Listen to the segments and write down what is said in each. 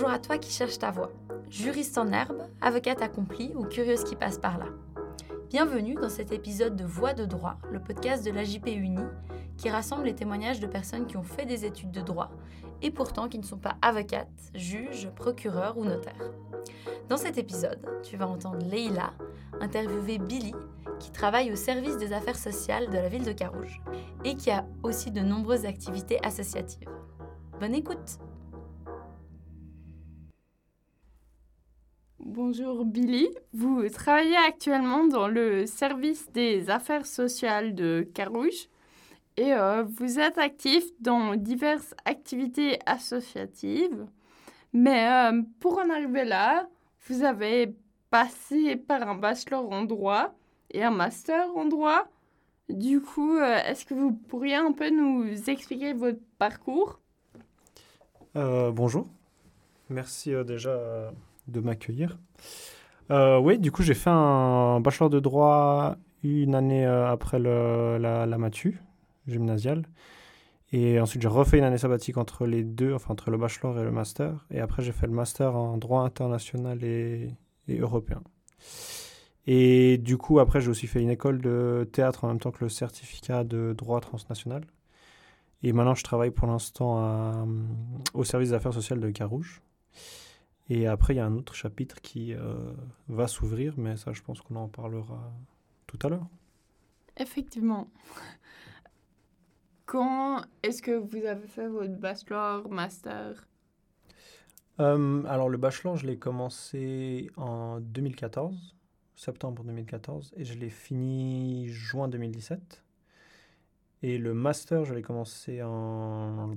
Bonjour à toi qui cherches ta voie. Juriste en herbe, avocate accomplie ou curieuse qui passe par là. Bienvenue dans cet épisode de Voix de droit, le podcast de l'AJP Uni, qui rassemble les témoignages de personnes qui ont fait des études de droit et pourtant qui ne sont pas avocates, juges, procureurs ou notaires. Dans cet épisode, tu vas entendre Leila interviewer Billy, qui travaille au service des affaires sociales de la ville de Carouge et qui a aussi de nombreuses activités associatives. Bonne écoute! Bonjour Billy, vous travaillez actuellement dans le service des affaires sociales de Carouge et euh, vous êtes actif dans diverses activités associatives. Mais euh, pour en arriver là, vous avez passé par un bachelor en droit et un master en droit. Du coup, euh, est-ce que vous pourriez un peu nous expliquer votre parcours? Bonjour, merci déjà de m'accueillir. Euh, oui, du coup, j'ai fait un bachelor de droit une année euh, après la, la Matu, gymnasiale. Et ensuite, j'ai refait une année sabbatique entre les deux, enfin entre le bachelor et le master. Et après, j'ai fait le master en droit international et, et européen. Et du coup, après, j'ai aussi fait une école de théâtre en même temps que le certificat de droit transnational. Et maintenant, je travaille pour l'instant au service des affaires sociales de Carouge. Et après, il y a un autre chapitre qui euh, va s'ouvrir, mais ça, je pense qu'on en parlera tout à l'heure. Effectivement. Quand est-ce que vous avez fait votre bachelor, master? Euh, Alors, le bachelor, je l'ai commencé en 2014, septembre 2014, et je l'ai fini juin 2017. Et le master, je l'ai commencé en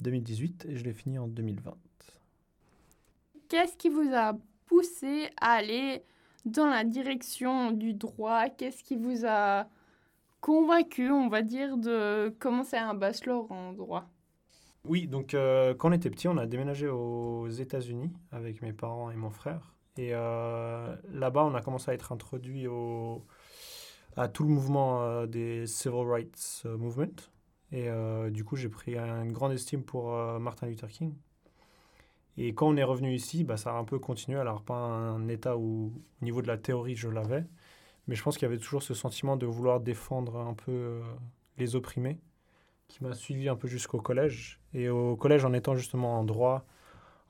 2018 et je l'ai fini en 2020 qu'est-ce qui vous a poussé à aller dans la direction du droit? Qu'est-ce qui vous a convaincu, on va dire, de commencer un bachelor en droit? Oui, donc euh, quand on était petit, on a déménagé aux États-Unis avec mes parents et mon frère. Et euh, là-bas, on a commencé à être introduit au, à tout le mouvement euh, des Civil Rights Movement. Et du coup, j'ai pris une grande estime pour Martin Luther King. Et quand on est revenu ici, bah, ça a un peu continué. Alors, pas un état où, au niveau de la théorie, je l'avais. Mais je pense qu'il y avait toujours ce sentiment de vouloir défendre un peu euh, les opprimés qui m'a suivi un peu jusqu'au collège. Et au collège, en étant justement en droit,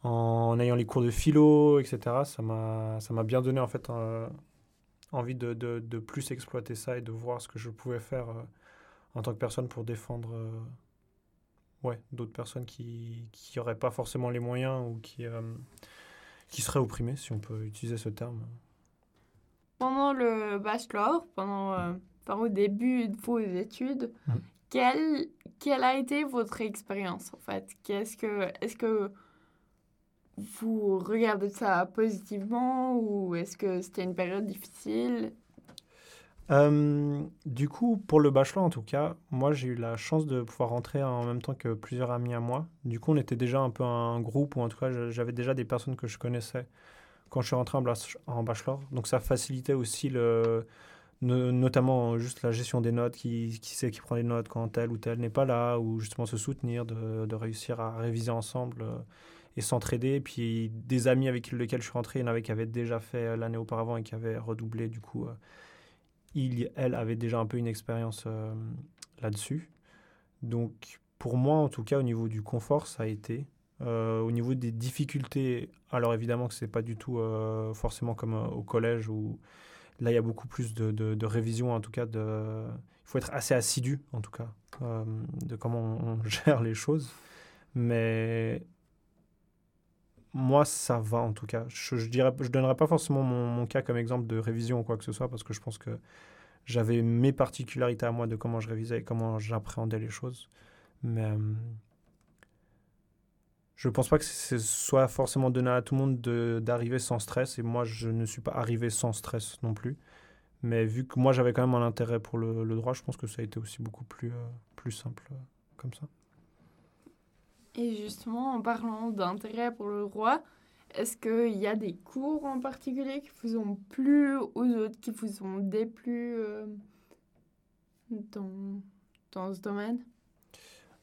en ayant les cours de philo, etc., ça m'a bien donné en fait envie de, de, plus exploiter ça et de voir ce que je pouvais faire euh, en tant que personne pour défendre euh, ouais, d'autres personnes qui n'auraient pas forcément les moyens ou qui, euh, qui seraient opprimées, si on peut utiliser ce terme. Pendant le bachelor, pendant, euh, au début de vos études, mmh. quelle, quelle a été votre expérience en fait? Qu'est-ce que, Est-ce que vous regardez ça positivement ou est-ce que c'était une période difficile? Euh, du coup, pour le bachelor en tout cas, moi j'ai eu la chance de pouvoir rentrer en même temps que plusieurs amis à moi. Du coup, on était déjà un peu un groupe, ou en tout cas, j'avais déjà des personnes que je connaissais quand je suis rentré en, bachelor. Donc ça facilitait aussi le, notamment juste la gestion des notes, qui, sait qui prend les notes quand tel ou tel n'est pas là, ou justement se soutenir, de, de réussir à réviser ensemble euh, et s'entraider. Puis des amis avec lesquels je suis rentré, il y en avait qui avaient déjà fait l'année auparavant et qui avaient redoublé du coup. Il, elle avait déjà un peu une expérience euh, là-dessus. Donc pour moi, en tout cas, au niveau du confort, ça a été. Euh, au niveau des difficultés, alors évidemment que ce n'est pas du tout euh, forcément comme au collège où là il y a beaucoup plus de, de, révision, en tout cas. Il faut être assez assidu, en tout cas, de comment on, gère les choses. Mais moi, ça va en tout cas. Je ne je donnerai pas forcément mon, cas comme exemple de révision ou quoi que ce soit, parce que je pense que j'avais mes particularités à moi de comment je révisais et comment j'appréhendais les choses. Mais euh, je ne pense pas que ce soit forcément donné à tout le monde d'arriver sans stress, et moi, je ne suis pas arrivé sans stress non plus. Mais vu que moi, j'avais quand même un intérêt pour le, droit, je pense que ça a été aussi beaucoup plus, euh, plus simple euh, comme ça. Et justement, en parlant d'intérêt pour le droit, est-ce qu'il y a des cours en particulier qui vous ont plu ou autres qui vous ont déplu euh, dans, dans ce domaine?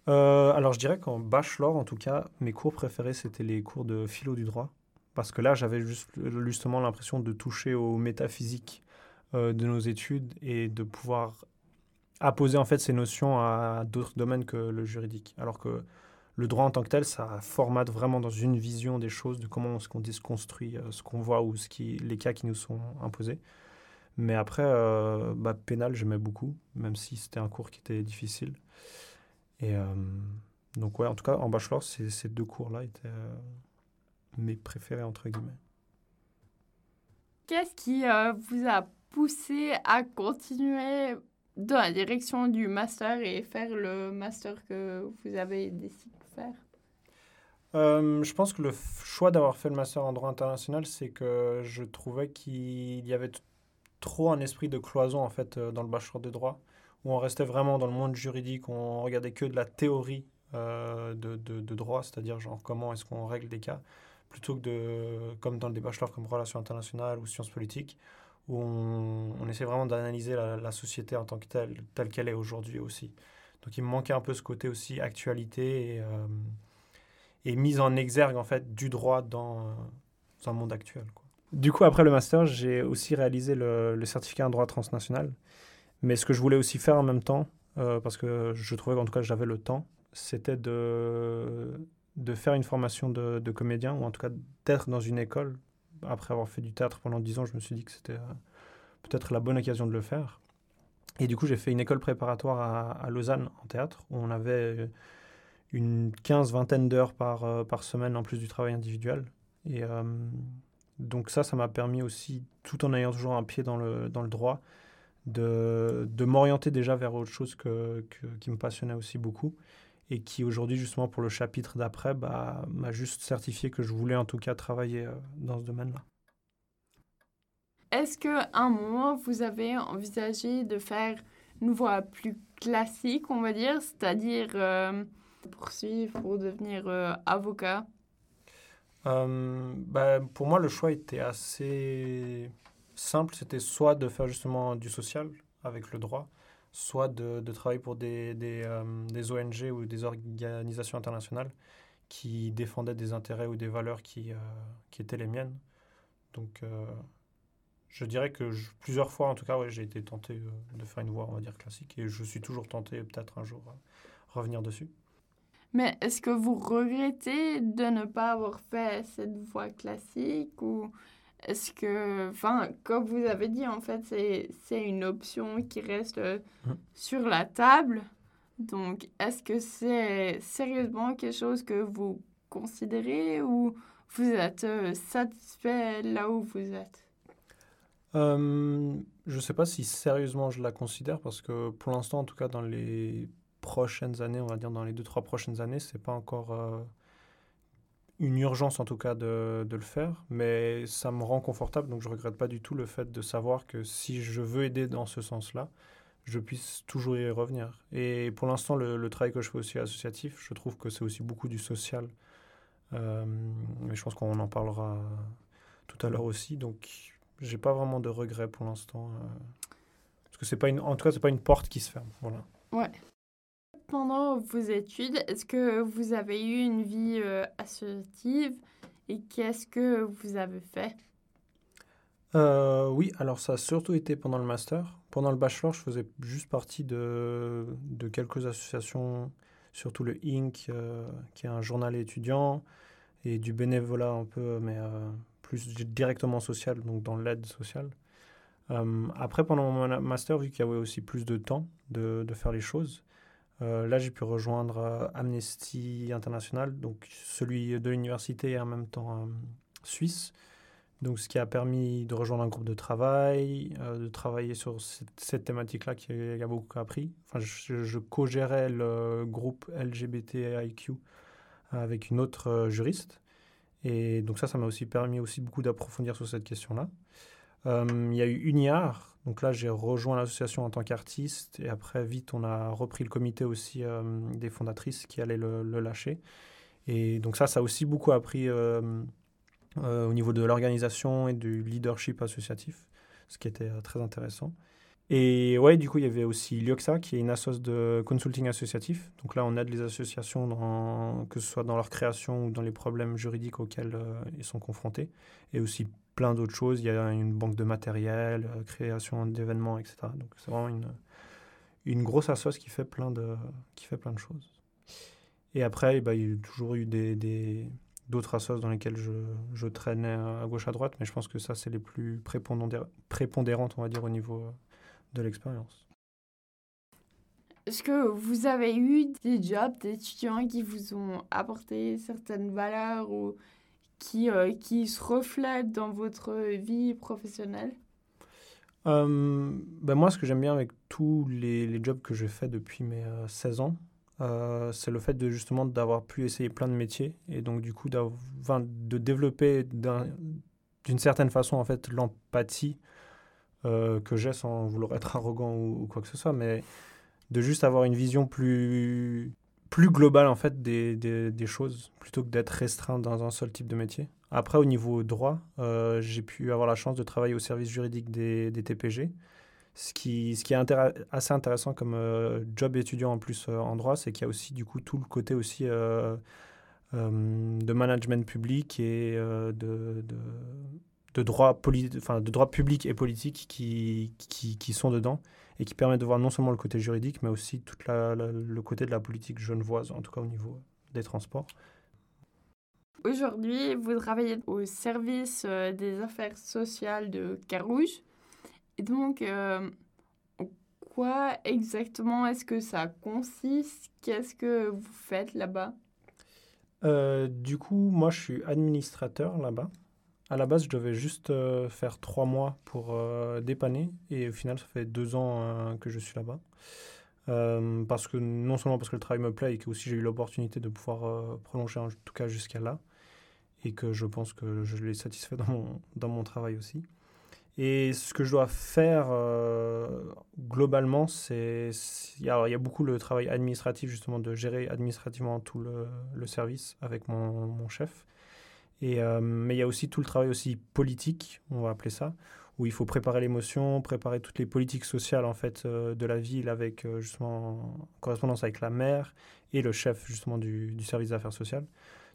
Euh, alors je dirais qu'en bachelor, en tout cas, mes cours préférés, c'était les cours de philo du droit. Parce que là, j'avais juste, justement l'impression de toucher aux métaphysiques euh, de nos études et de pouvoir apposer en fait ces notions à d'autres domaines que le juridique. Alors que le droit en tant que tel, ça formate vraiment dans une vision des choses, de comment on se construit, euh, ce qu'on voit ou les cas qui nous sont imposés. Mais après, euh, bah, pénal, j'aimais beaucoup, même si c'était un cours qui était difficile. Et euh, donc, ouais, en tout cas, en bachelor, ces, deux cours-là étaient mes préférés, entre guillemets. Qu'est-ce qui vous a poussé à continuer dans la direction du master et faire le master que vous avez décidé? Faire? Je pense que le choix d'avoir fait le master en droit international, c'est que je trouvais qu'il y avait trop un esprit de cloison en fait euh, dans le bachelor de droit, où on restait vraiment dans le monde juridique, on regardait que de la théorie euh, de, droit, c'est-à-dire genre comment est-ce qu'on règle des cas, plutôt que de, comme dans des bachelors comme relations internationales ou sciences politiques, où on, on essaie vraiment d'analyser la, société en tant que telle, telle qu'elle est aujourd'hui aussi. Donc il me manquait un peu ce côté aussi actualité et, euh, mise en exergue en fait du droit dans, dans un monde actuel. Du coup, après le master, j'ai aussi réalisé le, certificat en droit transnational. Mais ce que je voulais aussi faire en même temps, euh, parce que je trouvais qu'en tout cas j'avais le temps, c'était de, de faire une formation de, de comédien, ou en tout cas d'être dans une école. Après avoir fait du théâtre pendant 10 ans, je me suis dit que c'était euh, peut-être la bonne occasion de le faire. Et du coup, j'ai fait une école préparatoire à, Lausanne en théâtre, où on avait une quinze, vingtaine d'heures par, euh, par semaine en plus du travail individuel. Et donc ça, ça m'a permis aussi, tout en ayant toujours un pied dans le, dans le droit, de, de m'orienter déjà vers autre chose que, qui me passionnait aussi beaucoup et qui aujourd'hui, justement pour le chapitre d'après, bah, m'a juste certifié que je voulais en tout cas travailler euh, dans ce domaine-là. Est-ce qu'à un moment, vous avez envisagé de faire une voie plus classique, on va dire, c'est-à-dire euh, poursuivre pour devenir euh, avocat? Euh, bah, Pour moi, le choix était assez simple. C'était soit de faire justement du social avec le droit, soit de, travailler pour des, des, euh, des, ONG ou des organisations internationales qui défendaient des intérêts ou des valeurs qui, euh, qui étaient les miennes. Donc, je dirais que plusieurs fois, en tout cas, ouais, j'ai été tenté de faire une voie, on va dire, classique. Et je suis toujours tenté, peut-être un jour, revenir dessus. Mais est-ce que vous regrettez de ne pas avoir fait cette voie classique ou est-ce que, enfin, comme vous avez dit, en fait, c'est une option qui reste euh, mmh. sur la table. Donc, est-ce que c'est sérieusement quelque chose que vous considérez ou vous êtes euh, satisfait là où vous êtes? Euh, Je ne sais pas si sérieusement je la considère parce que pour l'instant, en tout cas, dans les prochaines années, on va dire dans les deux, trois prochaines années, c'est pas encore euh, une urgence en tout cas de, le faire, mais ça me rend confortable, donc je regrette pas du tout le fait de savoir que si je veux aider dans ce sens-là, je puisse toujours y revenir. Et pour l'instant, le, travail que je fais aussi associatif, je trouve que c'est aussi beaucoup du social. Euh, mais je pense qu'on en parlera tout à l'heure aussi, donc j'ai pas vraiment de regrets pour l'instant. Euh, parce que c'est pas une, en tout cas, c'est pas une porte qui se ferme. Voilà. Ouais pendant vos études, est-ce que vous avez eu une vie euh, associative et qu'est-ce que vous avez fait? Euh, Oui, alors ça a surtout été pendant le master. Pendant le bachelor, je faisais juste partie de, de quelques associations, surtout le Inc., qui est un journal étudiant, et du bénévolat un peu, mais directement social, donc dans l'aide sociale. après, pendant mon master, vu qu'il y avait aussi plus de temps de, faire les choses, euh, là, j'ai pu rejoindre euh, Amnesty International, donc celui de l'université et en même temps euh, suisse. Donc, ce qui a permis de rejoindre un groupe de travail, de travailler sur cette, thématique-là qui a beaucoup appris. Enfin, je co-gérais le groupe LGBTIQ avec une autre juriste. Et donc ça, ça m'a aussi permis aussi beaucoup d'approfondir sur cette question-là. il y a eu UNIAR, donc là, j'ai rejoint l'association en tant qu'artiste et après, vite, on a repris le comité aussi euh, des fondatrices qui allaient le, lâcher. Et donc ça, ça a aussi beaucoup appris euh, euh, au niveau de l'organisation et du leadership associatif, ce qui était très intéressant. Et ouais, du coup, il y avait aussi Lioxa, qui est une association de consulting associatif. Donc là, on aide les associations, dans, que ce soit dans leur création ou dans les problèmes juridiques auxquels euh, ils sont confrontés. Et aussi plein d'autres choses. Il y a une banque de matériel, euh, création d'événements, etc. Donc c'est vraiment une, une grosse association qui fait plein de, qui fait plein de choses. Et après, bah, il y a toujours eu des, des d'autres associations dans lesquelles je, je, traînais à gauche à droite, mais je pense que ça, c'est les plus prépondérantes, on va dire, au niveau euh, de l'expérience. Est-ce que vous avez eu des jobs d'étudiants qui vous ont apporté certaines valeurs ou qui, euh, qui se reflètent dans votre vie professionnelle? Euh, ben Moi, ce que j'aime bien avec tous les, les, jobs que j'ai fait depuis mes 16 euh, ans, euh, c'est le fait de justement d'avoir pu essayer plein de métiers et donc du coup de développer d'une certaine façon en fait l'empathie euh, que j'ai sans vouloir être arrogant ou, quoi que ce soit, mais de juste avoir une vision plus, plus globale en fait des, des, choses plutôt que d'être restreint dans un seul type de métier. Après, au niveau droit, euh, j'ai pu avoir la chance de travailler au service juridique des, des TPG. Ce qui, ce qui est assez intéressant comme euh, job étudiant en plus en droit, c'est qu'il y a aussi du coup tout le côté aussi de management public et de de droits enfin, de droit public et politique qui, qui, qui, sont dedans et qui permettent de voir non seulement le côté juridique, mais aussi tout le côté de la politique genevoise, en tout cas au niveau des transports. Aujourd'hui, vous travaillez au service euh, des affaires sociales de Carouge. Et donc, euh, quoi exactement est-ce que ça consiste? Qu'est-ce que vous faites là-bas? Euh, Du coup, moi, je suis administrateur là-bas. À la base, je devais juste euh, faire trois mois pour euh, dépanner et au final, ça fait deux ans euh, que je suis là-bas. parce que non seulement parce que le travail me plaît et que aussi j'ai eu l'opportunité de pouvoir prolonger en tout cas jusqu'à là et que je pense que je l'ai satisfait dans mon, dans mon travail aussi. Et ce que je dois faire globalement, c'est il y, a beaucoup le travail administratif justement de gérer administrativement tout le, le service avec mon, mon chef euh, mais il y a aussi tout le travail aussi politique, on va appeler ça, où il faut préparer l'émotion, préparer toutes les politiques sociales en fait euh, de la ville avec euh, justement en correspondance avec la maire et le chef justement du, service d'affaires sociales.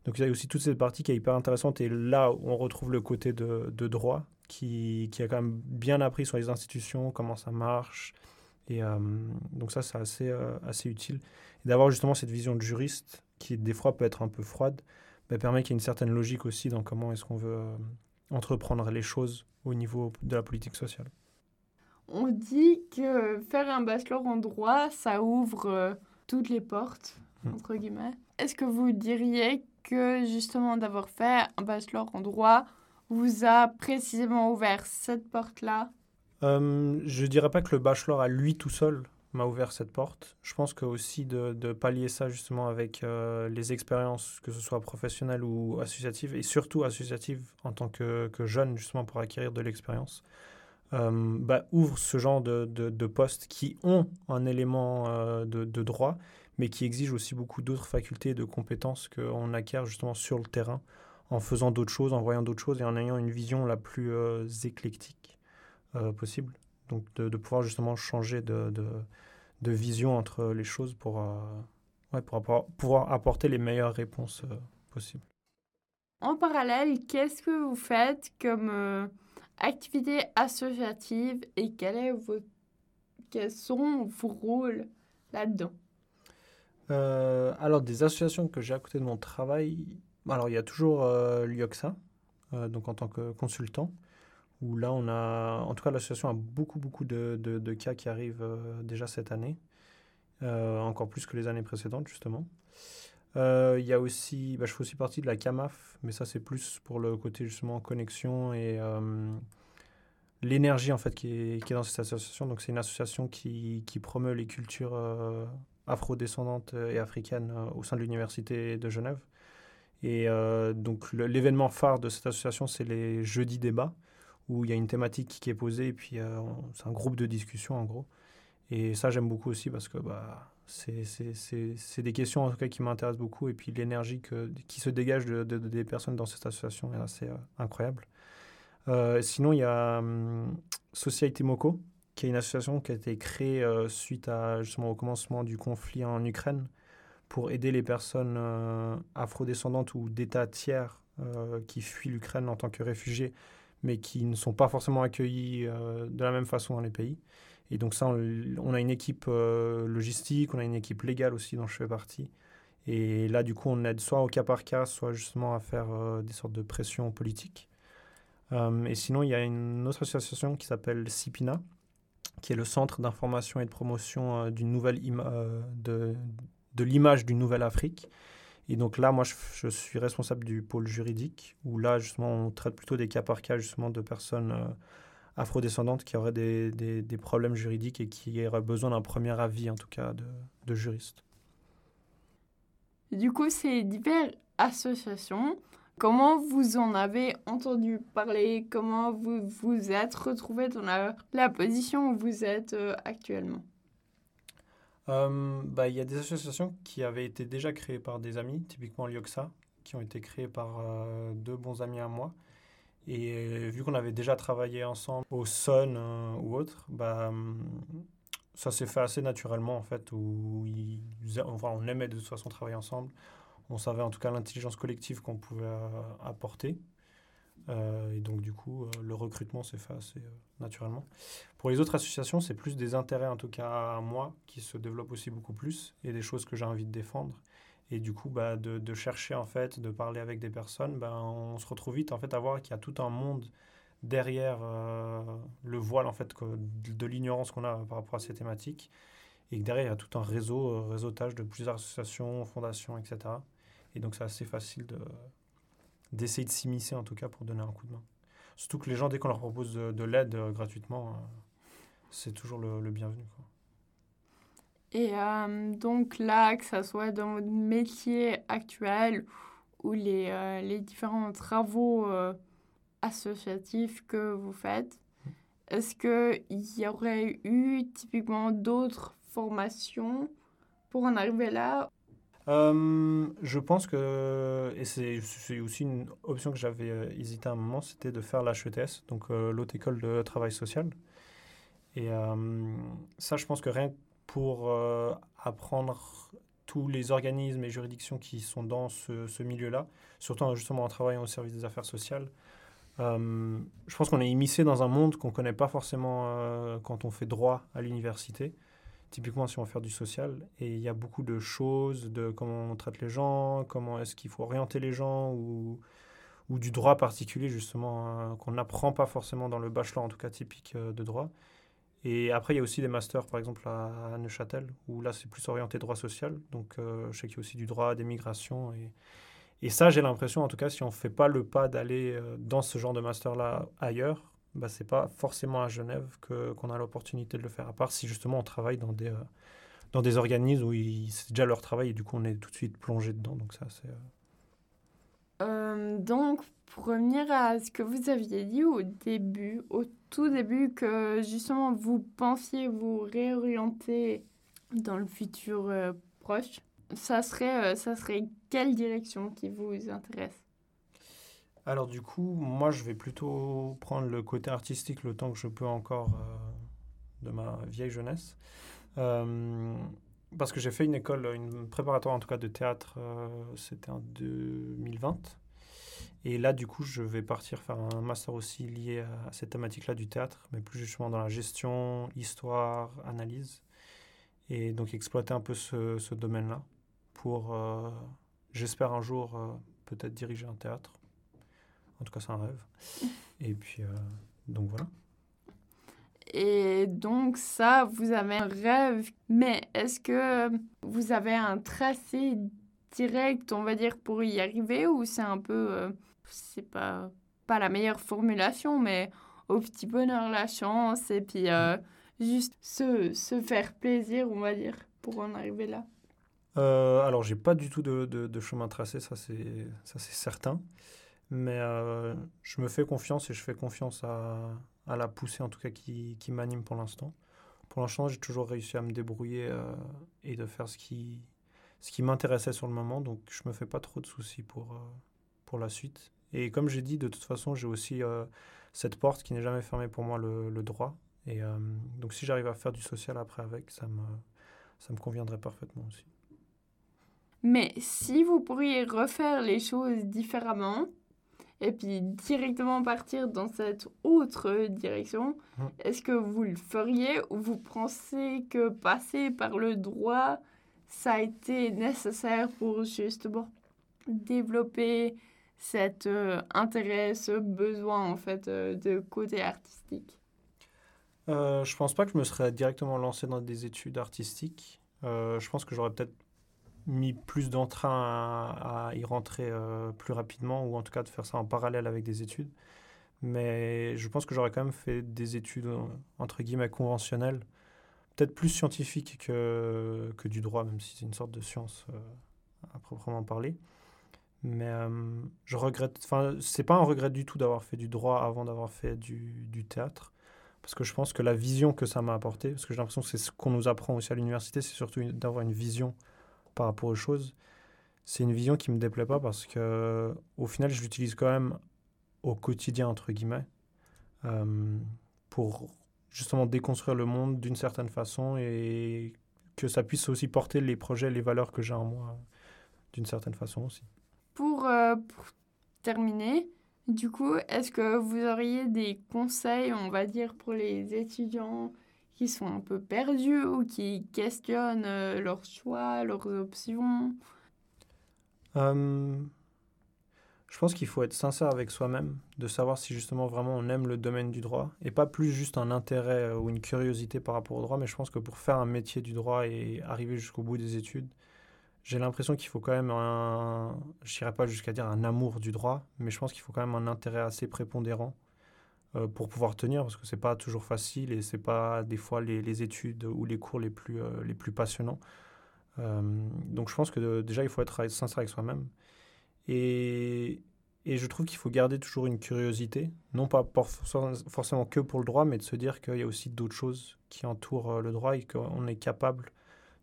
Donc il y a aussi toute cette partie qui est hyper intéressante et là on retrouve le côté de, droit qui, a quand même bien appris sur les institutions, comment ça marche. Et donc ça c'est assez, assez utile. D'avoir justement cette vision de juriste qui des fois peut être un peu froide, bah, permet qu'il y ait une certaine logique aussi dans comment est-ce qu'on veut euh, entreprendre les choses au niveau de la politique sociale. On dit que faire un bachelor en droit, ça ouvre euh, toutes les portes, hmm. entre guillemets. Est-ce que vous diriez que justement d'avoir fait un bachelor en droit vous a précisément ouvert cette porte-là? Euh, Je dirais pas que le bachelor à lui tout seul m'a ouvert cette porte. Je pense que aussi de, de pallier ça justement avec euh, les expériences, que ce soit professionnelles ou associatives, et surtout associatives en tant que, que jeune justement pour acquérir de l'expérience, euh, bah, ouvre ce genre de, de, de, postes qui ont un élément euh, de, de, droit, mais qui exigent aussi beaucoup d'autres facultés et de compétences qu'on acquiert justement sur le terrain en faisant d'autres choses, en voyant d'autres choses et en ayant une vision la plus éclectique possible. Donc de, pouvoir justement changer de, de, vision entre les choses pour, euh, ouais, pour pouvoir apporter les meilleures réponses euh, possibles. En parallèle, qu'est-ce que vous faites comme euh, activité associative et quel est quels sont vos rôles là-dedans? Alors, des associations que j'ai à côté de mon travail, alors il y a toujours l'IOXA, donc en tant que consultant où là, on a, en tout cas, l'association a beaucoup, beaucoup de, de, cas qui arrivent euh, déjà cette année, euh, encore plus que les années précédentes, justement. Euh, il y a aussi, bah, je fais aussi partie de la CAMAF, mais ça, c'est plus pour le côté, justement, connexion et l'énergie, en fait, qui est, dans cette association. Donc, c'est une association qui, qui promeut les cultures afro-descendantes et africaines au sein de l'Université de Genève. Et donc, l'événement phare de cette association, c'est les jeudis débats où il y a une thématique qui est posée et puis euh, c'est un groupe de discussion en gros. Et ça, j'aime beaucoup aussi parce que bah, c'est des questions en tout cas qui m'intéressent beaucoup et puis l'énergie qui se dégage de, des personnes dans cette association est assez euh, incroyable. Euh, sinon, il y a hum, Society Moko qui est une association qui a été créée suite à, justement, au commencement du conflit en Ukraine pour aider les personnes afrodescendantes ou d'États tiers qui fuient l'Ukraine en tant que réfugiés, mais qui ne sont pas forcément accueillis de la même façon dans les pays. Et donc ça, on, a une équipe logistique, on a une équipe légale aussi dont je fais partie. Et là, du coup, on aide soit au cas par cas, soit justement à faire des sortes de pressions politiques. Euh, et sinon, il y a une autre association qui s'appelle CIPINA, qui est le Centre d'information et de promotion euh, euh, de, de l'image d'une nouvelle Afrique. Et donc là, moi, je, suis responsable du pôle juridique, où là, justement, on traite plutôt des cas par cas, justement, de personnes afrodescendantes qui auraient des, problèmes juridiques et qui auraient besoin d'un premier avis, en tout cas, de, de juriste. Du coup, ces diverses associations Comment vous en avez entendu parler? Comment vous vous êtes retrouvé dans la, la, position où vous êtes euh, actuellement? Euh, bah, Il y a des associations qui avaient été déjà créées par des amis, typiquement l'IOXA, qui ont été créées par euh, deux bons amis à moi. Et vu qu'on avait déjà travaillé ensemble au SON ou autre, bah, ça s'est fait assez naturellement en fait, où on aimait de toute façon travailler ensemble on savait en tout cas l'intelligence collective qu'on pouvait euh, apporter. Euh, et donc, du coup, euh, le recrutement s'est assez naturellement. Pour les autres associations, c'est plus des intérêts, en tout cas à moi, qui se développent aussi beaucoup plus et des choses que j'ai envie de défendre. Et du coup, bah, de, chercher, en fait, de parler avec des personnes, bah, on se retrouve vite, en fait, à voir qu'il y a tout un monde derrière le voile, en fait, de, l'ignorance qu'on a par rapport à ces thématiques. Et que derrière, il y a tout un réseau, réseautage de plusieurs associations, fondations, etc. Et donc, c'est assez facile de, d'essayer de s'immiscer, en tout cas, pour donner un coup de main. Surtout que les gens, dès qu'on leur propose de, l'aide euh, gratuitement, euh, c'est toujours le, bienvenu. Quoi. Et euh, donc là, que ce soit dans votre métier actuel ou les, les différents travaux associatifs que vous faites, mmh. est-ce qu'il y aurait eu typiquement d'autres formations pour en arriver là euh, je pense que, et c'est aussi une option que j'avais euh, hésité à un moment, c'était de faire l'HETS, donc euh, École de Travail Social. Et ça, je pense que rien que pour apprendre tous les organismes et juridictions qui sont dans ce, ce milieu-là, surtout justement en travaillant au service des affaires sociales, je pense qu'on est immiscé dans un monde qu'on ne connaît pas forcément quand on fait droit à l'université typiquement si on veut faire du social, et il y a beaucoup de choses, de comment on traite les gens, comment est-ce qu'il faut orienter les gens, ou, ou du droit particulier justement, hein, qu'on n'apprend pas forcément dans le bachelor, en tout cas typique euh, de droit. Et après, il y a aussi des masters, par exemple à, Neuchâtel, où là, c'est plus orienté droit social. Donc, euh, je sais qu'il y a aussi du droit des migrations. Et, et ça, j'ai l'impression, en tout cas, si on ne fait pas le pas d'aller euh, dans ce genre de master-là ailleurs, bah, ce n'est pas forcément à Genève que, qu'on a l'opportunité de le faire, à part si justement on travaille dans des, euh, dans des organismes où c'est déjà leur travail et du coup on est tout de suite plongé dedans. Donc, ça, c'est, euh, euh, donc, pour revenir à ce que vous aviez dit au début, au tout début, que justement vous pensiez vous réorienter dans le futur proche, ça serait, ça serait quelle direction qui vous intéresse? Alors du coup, moi je vais plutôt prendre le côté artistique le temps que je peux encore euh, de ma vieille jeunesse. Euh, parce que j'ai fait une école, une préparatoire en tout cas de théâtre, euh, c'était en 2020. Et là, du coup, je vais partir faire un master aussi lié à cette thématique-là du théâtre, mais plus justement dans la gestion, histoire, analyse. Et donc exploiter un peu ce, ce domaine-là pour, j'espère un jour, peut-être diriger un théâtre. En tout cas, c'est un rêve. Et puis, euh, donc voilà. Et donc ça, vous avez un rêve, mais est-ce que vous avez un tracé direct, on va dire, pour y arriver, ou c'est un peu, euh, c'est pas, pas la meilleure formulation, mais au petit bonheur la chance, et puis euh, juste se, se, faire plaisir, on va dire, pour en arriver là? Alors, j'ai pas du tout de, de, de chemin tracé, ça c'est certain. Mais euh, je me fais confiance et je fais confiance à, à la poussée, en tout cas, qui, qui m'anime pour l'instant. Pour l'instant, j'ai toujours réussi à me débrouiller euh, et de faire ce qui, ce qui m'intéressait sur le moment. Donc, je me fais pas trop de soucis pour, euh, pour la suite. Et comme j'ai dit, de toute façon, j'ai aussi cette porte qui n'est jamais fermée pour moi, le, le droit. Et donc si j'arrive à faire du social après avec, ça me, ça me conviendrait parfaitement aussi. Mais si vous pourriez refaire les choses différemment, et puis directement partir dans cette autre direction, Mhm. est-ce que vous le feriez ou vous pensez que passer par le droit, ça a été nécessaire pour justement développer cet euh, intérêt, ce besoin en fait euh, de côté artistique? Euh, je pense pas que je me serais directement lancé dans des études artistiques. Euh, je pense que j'aurais peut-être mis plus d'entrain à, y rentrer euh, plus rapidement, ou en tout cas de faire ça en parallèle avec des études. Mais je pense que j'aurais quand même fait des études, entre guillemets, conventionnelles, peut-être plus scientifiques que, que du droit, même si c'est une sorte de science euh, à proprement parler. Mais euh, je regrette, enfin, c'est pas un regret du tout d'avoir fait du droit avant d'avoir fait du, du théâtre parce que je pense que la vision que ça m'a apporté, parce que j'ai l'impression que c'est ce qu'on nous apprend aussi à l'université, c'est surtout d'avoir une vision par rapport aux choses. C'est une vision qui me déplaît pas parce que au final, je l'utilise quand même au quotidien entre guillemets euh, pour justement déconstruire le monde d'une certaine façon et que ça puisse aussi porter les projets, les valeurs que j'ai en moi d'une certaine façon aussi. Pour, euh, pour terminer, du coup, est-ce que vous auriez des conseils, on va dire, pour les étudiants qui sont un peu perdus ou qui questionnent euh, leurs choix, leurs options. Euh, je pense qu'il faut être sincère avec soi-même, de savoir si justement vraiment on aime le domaine du droit, et pas plus juste un intérêt euh, ou une curiosité par rapport au droit, mais je pense que pour faire un métier du droit et arriver jusqu'au bout des études, j'ai l'impression qu'il faut quand même un, je n'irai pas jusqu'à dire un amour du droit, mais je pense qu'il faut quand même un intérêt assez prépondérant euh, pour pouvoir tenir, parce que c'est pas toujours facile et c'est pas des fois les, études ou les cours les plus, euh, les plus passionnants. Euh, donc je pense que déjà il faut être sincère avec soi-même. Et, et je trouve qu'il faut garder toujours une curiosité, non pas forcément que pour le droit, mais de se dire qu'il y a aussi d'autres choses qui entourent le droit et qu'on est capable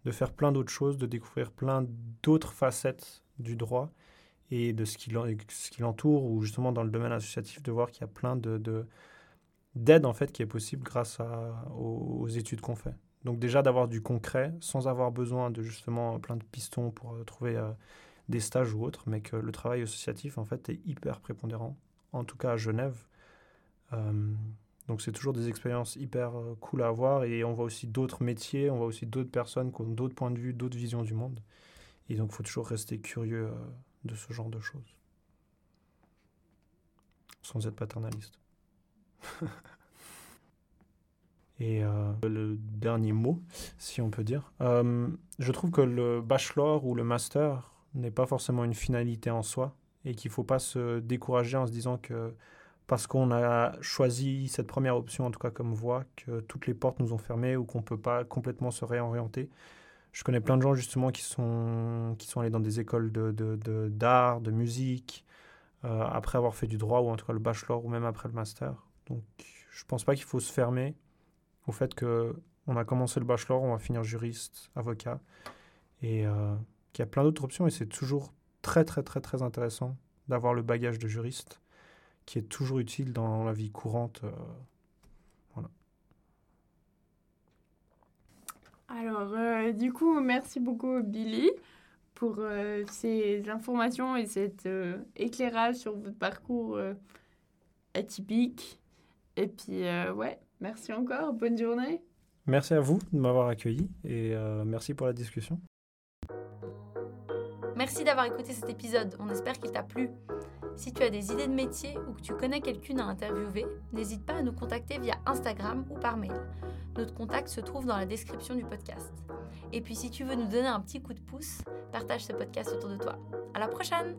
de faire plein d'autres choses, de découvrir plein d'autres facettes du droit et de ce qui l'entoure, ou justement dans le domaine associatif, de voir qu'il y a plein de, de- d'aide en fait qui est possible grâce aux, études qu'on fait. Donc déjà d'avoir du concret sans avoir besoin de justement plein de pistons pour euh, trouver euh, des stages ou autres, mais que le travail associatif en fait est hyper prépondérant, en tout cas à Genève. Euh, donc c'est toujours des expériences hyper cool à avoir et on voit aussi d'autres métiers, on voit aussi d'autres personnes qui ont d'autres points de vue, d'autres visions du monde. Et donc il faut toujours rester curieux de ce genre de choses. Sans être paternaliste. Et euh, le dernier mot, si on peut dire, euh, je trouve que le bachelor ou le master n'est pas forcément une finalité en soi et qu'il ne faut pas se décourager en se disant que parce qu'on a choisi cette première option, en tout cas comme voie, que toutes les portes nous ont fermées ou qu'on ne peut pas complètement se réorienter. Je connais plein de gens justement qui sont, qui sont allés dans des écoles d'art, de, de, d'art, de musique, euh, après avoir fait du droit ou en tout cas le bachelor ou même après le master. Donc je pense pas qu'il faut se fermer au fait que on a commencé le bachelor, on va finir juriste, avocat, et euh, qu'il y a plein d'autres options, et c'est toujours très très très très intéressant d'avoir le bagage de juriste, qui est toujours utile dans la vie courante. euh, Alors, euh, du coup, merci beaucoup Billy pour euh, ces informations et cet euh, éclairage sur votre parcours euh, atypique. Et puis, euh, ouais, merci encore, bonne journée. Merci à vous de m'avoir accueilli, et euh, merci pour la discussion. Merci d'avoir écouté cet épisode, on espère qu'il t'a plu. Si tu as des idées de métier ou que tu connais quelqu'une à interviewer, n'hésite pas à nous contacter via Instagram ou par mail. Notre contact se trouve dans la description du podcast. Et puis si tu veux nous donner un petit coup de pouce, partage ce podcast autour de toi. À la prochaine!